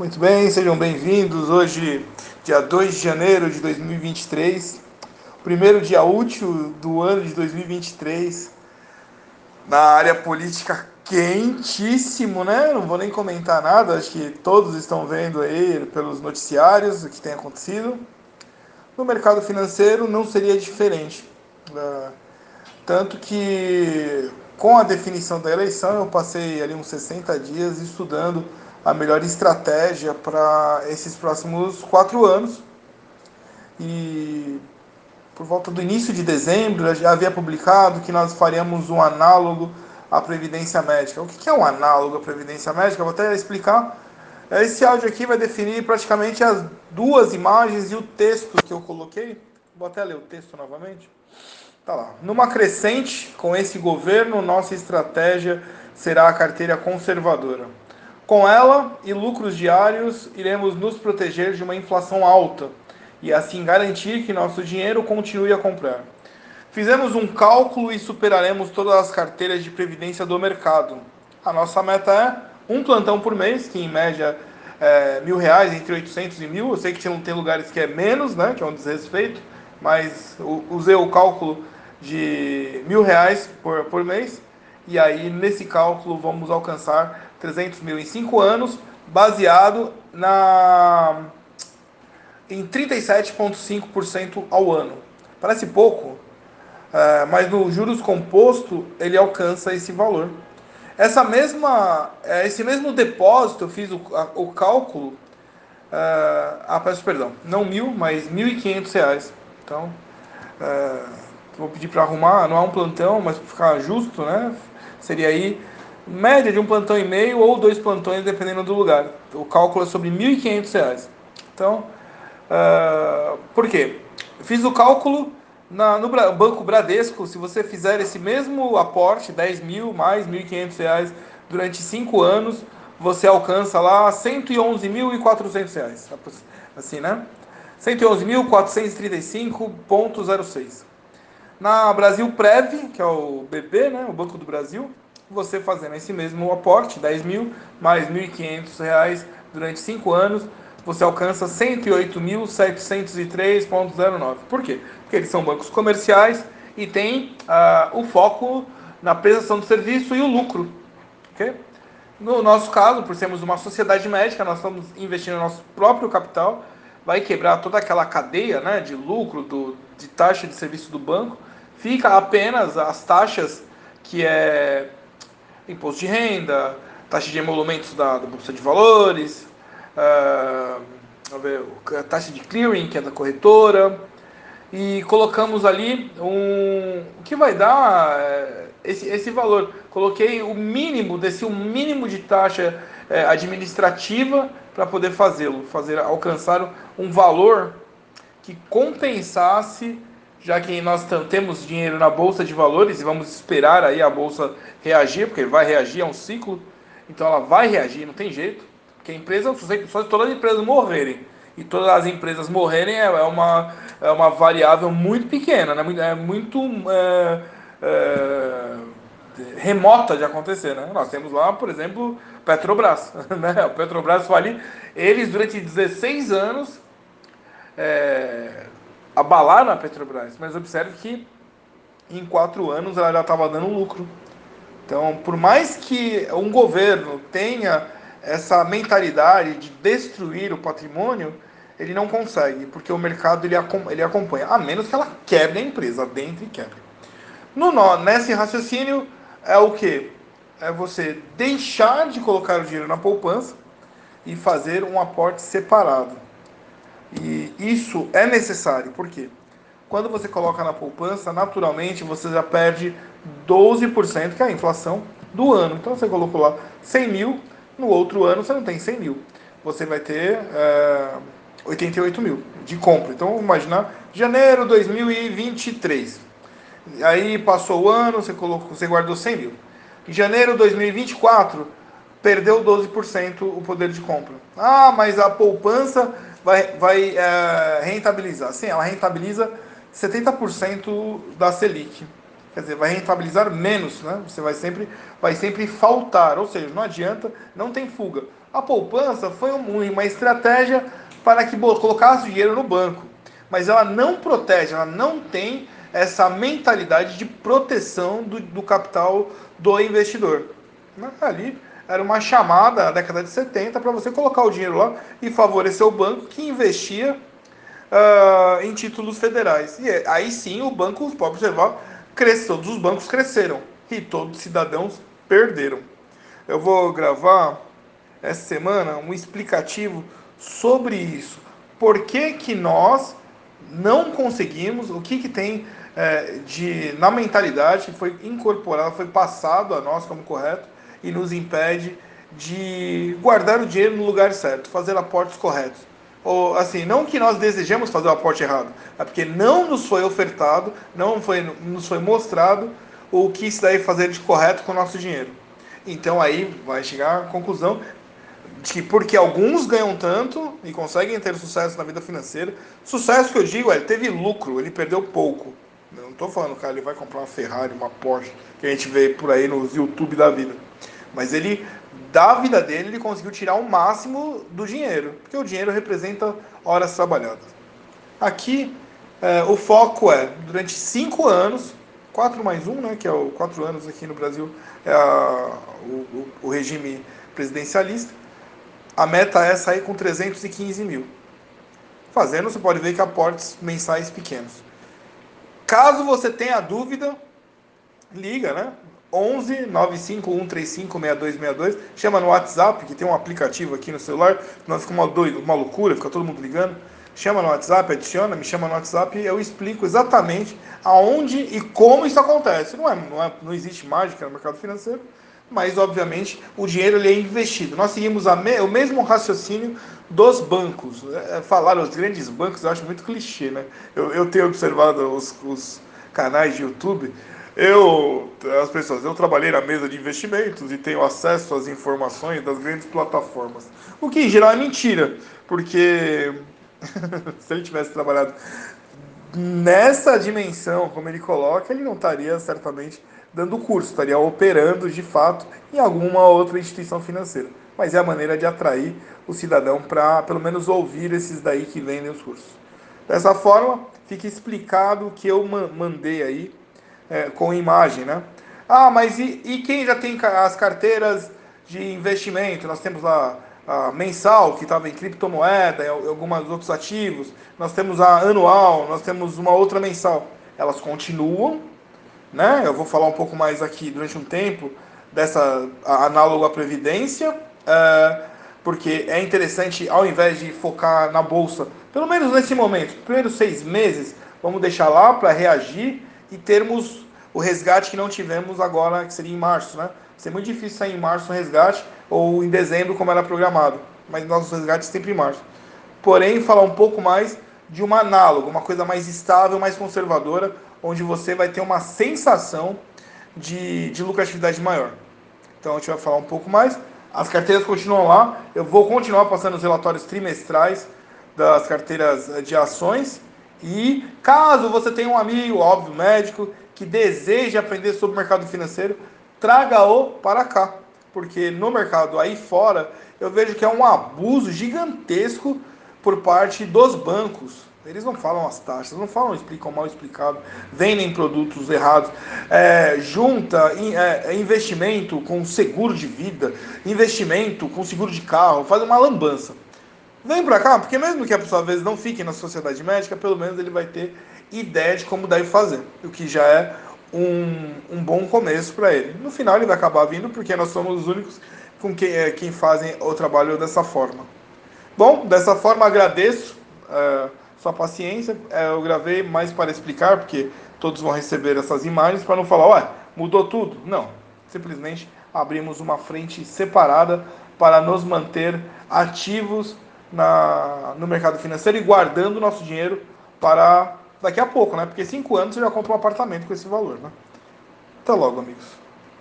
Muito bem, sejam bem-vindos. Hoje, dia 2 de janeiro de 2023, primeiro dia útil do ano de 2023, na área política quentíssimo, né? Não vou nem comentar nada, acho que todos estão vendo aí pelos noticiários o que tem acontecido. No mercado financeiro não seria diferente. Né? Tanto que com a definição da eleição eu passei ali uns 60 dias estudando a melhor estratégia para esses próximos quatro anos. E por volta do início de dezembro já havia publicado que nós faríamos um análogo à Previdência Médica. O que é um análogo à Previdência Médica? Vou até explicar. Esse áudio aqui vai definir praticamente as duas imagens e o texto que eu coloquei. Vou até ler o texto novamente. Tá lá. Numa crescente, com esse governo, nossa estratégia será a carteira conservadora. Com ela e lucros diários, iremos nos proteger de uma inflação alta e assim garantir que nosso dinheiro continue a comprar. Fizemos um cálculo e superaremos todas as carteiras de previdência do mercado. A nossa meta é um plantão por mês, que em média é mil reais, entre 800 e mil. Eu sei que tem lugares que é menos, né, que é um desrespeito, mas usei o cálculo de mil reais por, por mês. E aí, nesse cálculo, vamos alcançar 300 mil em 5 anos, baseado na em 37,5% ao ano. Parece pouco, é, mas no juros composto ele alcança esse valor. Essa mesma, é, esse mesmo depósito, eu fiz o, o cálculo, é, ah, peço perdão, não mil, mas mil e quinhentos reais. Então, vou pedir para arrumar, não é um plantão, mas para ficar justo, né? Seria aí média de um plantão e meio ou dois plantões, dependendo do lugar. O cálculo é sobre quinhentos reais. Então, uh, por quê? fiz o cálculo na, no Banco Bradesco, se você fizer esse mesmo aporte, 10 mil mais 1.500 reais durante 5 anos, você alcança lá 111.400 reais. Assim, né? 111.435,06. Na Brasil Prev, que é o BB, né, o Banco do Brasil, você fazendo esse mesmo aporte, 10 mil mais 1.500 reais durante 5 anos, você alcança 108.703,09. Por quê? Porque eles são bancos comerciais e tem uh, o foco na prestação do serviço e o lucro. Okay? No nosso caso, por sermos uma sociedade médica, nós estamos investindo no nosso próprio capital, vai quebrar toda aquela cadeia né, de lucro, do, de taxa de serviço do banco, fica apenas as taxas que é imposto de renda, taxa de emolumentos da, da Bolsa de Valores, uh, a taxa de clearing, que é da corretora, e colocamos ali um, o que vai dar uh, esse, esse valor. Coloquei o mínimo, desse o mínimo de taxa uh, administrativa para poder fazê-lo, fazer alcançar um valor que compensasse, já que nós temos dinheiro na bolsa de valores e vamos esperar aí a bolsa reagir, porque vai reagir, é um ciclo, então ela vai reagir, não tem jeito. Porque a empresa, só se todas as empresas morrerem e todas as empresas morrerem é, é uma, é uma variável muito pequena, né? é muito é, é, remota de acontecer. Né? Nós temos lá, por exemplo, Petrobras. Né? O Petrobras fali, eles durante 16 anos é, abalaram a Petrobras, mas observe que em quatro anos ela já estava dando lucro. Então, por mais que um governo tenha essa mentalidade de destruir o patrimônio, ele não consegue, porque o mercado ele, ele acompanha, a menos que ela quebre a empresa dentro e quebre. No, nesse raciocínio é o que? É você deixar de colocar o dinheiro na poupança e fazer um aporte separado. E isso é necessário, por quê? Quando você coloca na poupança, naturalmente você já perde 12%, que é a inflação do ano. Então você colocou lá 100 mil, no outro ano você não tem 100 mil, você vai ter é, 88 mil de compra. Então, imaginar janeiro 2023. Aí passou o ano, você, colocou, você guardou 100 mil. Em janeiro 2024, perdeu 12% o poder de compra. Ah, mas a poupança vai, vai é, rentabilizar. Sim, ela rentabiliza 70% da Selic. Quer dizer, vai rentabilizar menos, né? Você vai sempre, vai sempre faltar, ou seja, não adianta, não tem fuga. A poupança foi uma estratégia para que colocasse dinheiro no banco, mas ela não protege, ela não tem essa mentalidade de proteção do, do capital do investidor. Ali era uma chamada na década de 70 para você colocar o dinheiro lá e favorecer o banco que investia uh, em títulos federais. E aí sim o banco, pode observar, cresceu, todos os bancos cresceram e todos os cidadãos perderam. Eu vou gravar essa semana um explicativo sobre isso. Por que, que nós não conseguimos, o que, que tem é, de na mentalidade foi incorporado, foi passado a nós como correto e nos impede de guardar o dinheiro no lugar certo, fazer aportes corretos. Ou assim, não que nós desejemos fazer o aporte errado, é porque não nos foi ofertado, não foi, nos foi mostrado o que isso daí fazer de correto com o nosso dinheiro. Então aí vai chegar à conclusão de que porque alguns ganham tanto e conseguem ter sucesso na vida financeira, sucesso que eu digo, é, ele teve lucro, ele perdeu pouco. Eu não estou falando, cara, ele vai comprar uma Ferrari, uma Porsche, que a gente vê por aí nos YouTube da vida. Mas ele, da vida dele, ele conseguiu tirar o máximo do dinheiro, porque o dinheiro representa horas trabalhadas. Aqui, é, o foco é, durante cinco anos, 4 mais 1, né, que é o 4 anos aqui no Brasil, é a, o, o, regime presidencialista. A meta é sair com 315 mil. Fazendo, você pode ver que aportes mensais pequenos. Caso você tenha dúvida, liga, né? 11 95135 6262. Chama no WhatsApp, que tem um aplicativo aqui no celular, não fica uma, doida, uma loucura, fica todo mundo ligando chama no WhatsApp, adiciona, me chama no WhatsApp e eu explico exatamente aonde e como isso acontece. Não, é, não, é, não existe mágica no mercado financeiro, mas obviamente o dinheiro ele é investido. Nós seguimos me, o mesmo raciocínio dos bancos. É, é, falar os grandes bancos eu acho muito clichê, né? Eu, eu tenho observado os, os canais de YouTube. Eu, as pessoas, eu trabalhei na mesa de investimentos e tenho acesso às informações das grandes plataformas. O que em geral é mentira, porque se ele tivesse trabalhado nessa dimensão, como ele coloca, ele não estaria certamente dando curso, estaria operando de fato em alguma outra instituição financeira. Mas é a maneira de atrair o cidadão para pelo menos ouvir esses daí que vendem os cursos. Dessa forma, fica explicado o que eu mandei aí é, com imagem, né? Ah, mas e, e quem já tem as carteiras de investimento? Nós temos lá a mensal, que estava em criptomoeda, e alguns outros ativos. Nós temos a anual, nós temos uma outra mensal. Elas continuam, né? Eu vou falar um pouco mais aqui durante um tempo dessa análogo à previdência, é, porque é interessante, ao invés de focar na bolsa, pelo menos nesse momento, primeiros seis meses, vamos deixar lá para reagir e termos o resgate que não tivemos agora, que seria em março, né? Seria muito difícil sair em março um resgate, ou em dezembro, como era programado. Mas nossos resgates sempre em março. Porém, falar um pouco mais de uma análoga, uma coisa mais estável, mais conservadora, onde você vai ter uma sensação de, de lucratividade maior. Então a gente vai falar um pouco mais. As carteiras continuam lá. Eu vou continuar passando os relatórios trimestrais das carteiras de ações. E caso você tenha um amigo, óbvio, médico, que deseja aprender sobre o mercado financeiro, traga-o para cá porque no mercado aí fora eu vejo que é um abuso gigantesco por parte dos bancos. Eles não falam as taxas, não falam, explicam mal explicado, vendem produtos errados, é, junta é, investimento com seguro de vida, investimento com seguro de carro, faz uma lambança. Vem para cá, porque mesmo que a pessoa às vezes não fique na sociedade médica, pelo menos ele vai ter ideia de como deve fazer, o que já é um, um bom começo para ele. No final ele vai acabar vindo porque nós somos os únicos com quem, é, quem fazem o trabalho dessa forma. Bom, dessa forma agradeço é, sua paciência. É, eu gravei mais para explicar, porque todos vão receber essas imagens, para não falar, ué, mudou tudo. Não, simplesmente abrimos uma frente separada para nos manter ativos na, no mercado financeiro e guardando nosso dinheiro para daqui a pouco, né? Porque cinco anos você já compra um apartamento com esse valor, né? Até logo, amigos.